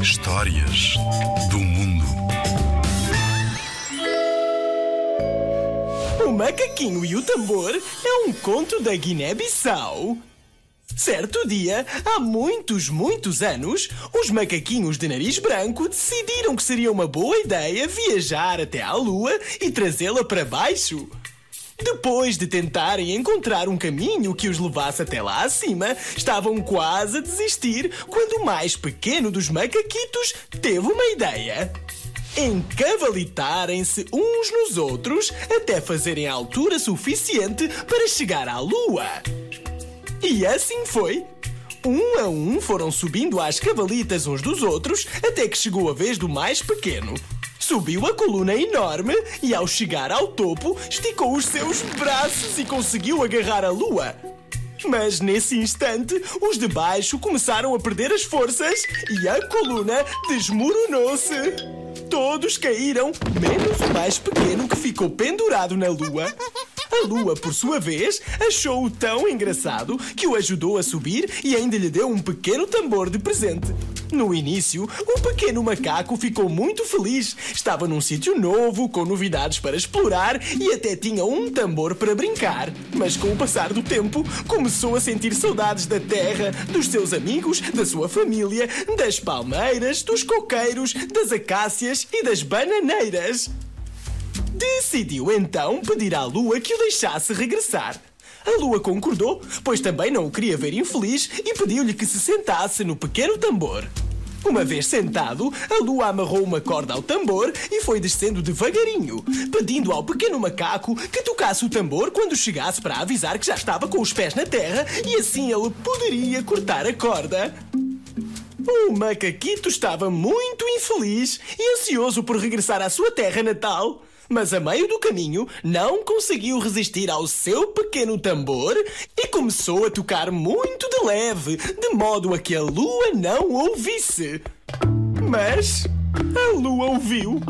Histórias do mundo. O macaquinho e o tambor é um conto da Guiné-Bissau. Certo dia, há muitos, muitos anos, os macaquinhos de nariz branco decidiram que seria uma boa ideia viajar até à Lua e trazê-la para baixo. Depois de tentarem encontrar um caminho que os levasse até lá acima, estavam quase a desistir quando o mais pequeno dos macaquitos teve uma ideia. Encavalitarem-se uns nos outros até fazerem a altura suficiente para chegar à Lua. E assim foi. Um a um foram subindo às cavalitas uns dos outros até que chegou a vez do mais pequeno. Subiu a coluna enorme e, ao chegar ao topo, esticou os seus braços e conseguiu agarrar a lua. Mas nesse instante, os de baixo começaram a perder as forças e a coluna desmoronou-se. Todos caíram, menos o mais pequeno que ficou pendurado na lua. A lua, por sua vez, achou-o tão engraçado que o ajudou a subir e ainda lhe deu um pequeno tambor de presente. No início, o pequeno macaco ficou muito feliz. Estava num sítio novo, com novidades para explorar e até tinha um tambor para brincar. Mas com o passar do tempo, começou a sentir saudades da terra, dos seus amigos, da sua família, das palmeiras, dos coqueiros, das acácias e das bananeiras. Decidiu então pedir à lua que o deixasse regressar. A lua concordou, pois também não o queria ver infeliz e pediu-lhe que se sentasse no pequeno tambor. Uma vez sentado, a lua amarrou uma corda ao tambor e foi descendo devagarinho, pedindo ao pequeno macaco que tocasse o tambor quando chegasse para avisar que já estava com os pés na terra e assim ele poderia cortar a corda. O macaquito estava muito infeliz e ansioso por regressar à sua terra natal. Mas a meio do caminho não conseguiu resistir ao seu pequeno tambor e começou a tocar muito de leve, de modo a que a lua não ouvisse. Mas a lua ouviu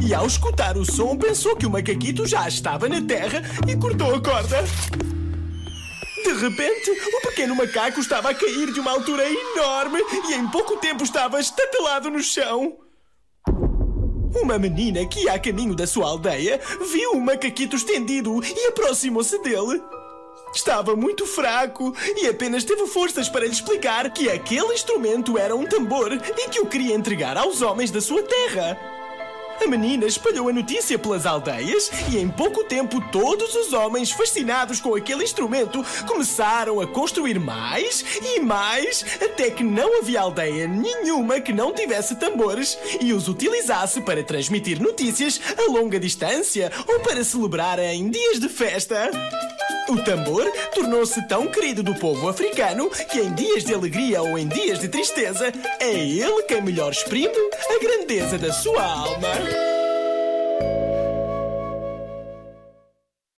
e, ao escutar o som, pensou que o macaquito já estava na terra e cortou a corda. De repente, o pequeno macaco estava a cair de uma altura enorme e em pouco tempo estava estatelado no chão. Uma menina que ia a caminho da sua aldeia viu o macaquito estendido e aproximou-se dele. Estava muito fraco e apenas teve forças para lhe explicar que aquele instrumento era um tambor e que o queria entregar aos homens da sua terra. A menina espalhou a notícia pelas aldeias e em pouco tempo todos os homens fascinados com aquele instrumento começaram a construir mais e mais até que não havia aldeia nenhuma que não tivesse tambores e os utilizasse para transmitir notícias a longa distância ou para celebrar em dias de festa. O tambor tornou-se tão querido do povo africano que em dias de alegria ou em dias de tristeza é ele quem melhor exprime a grandeza da sua alma.